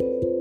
you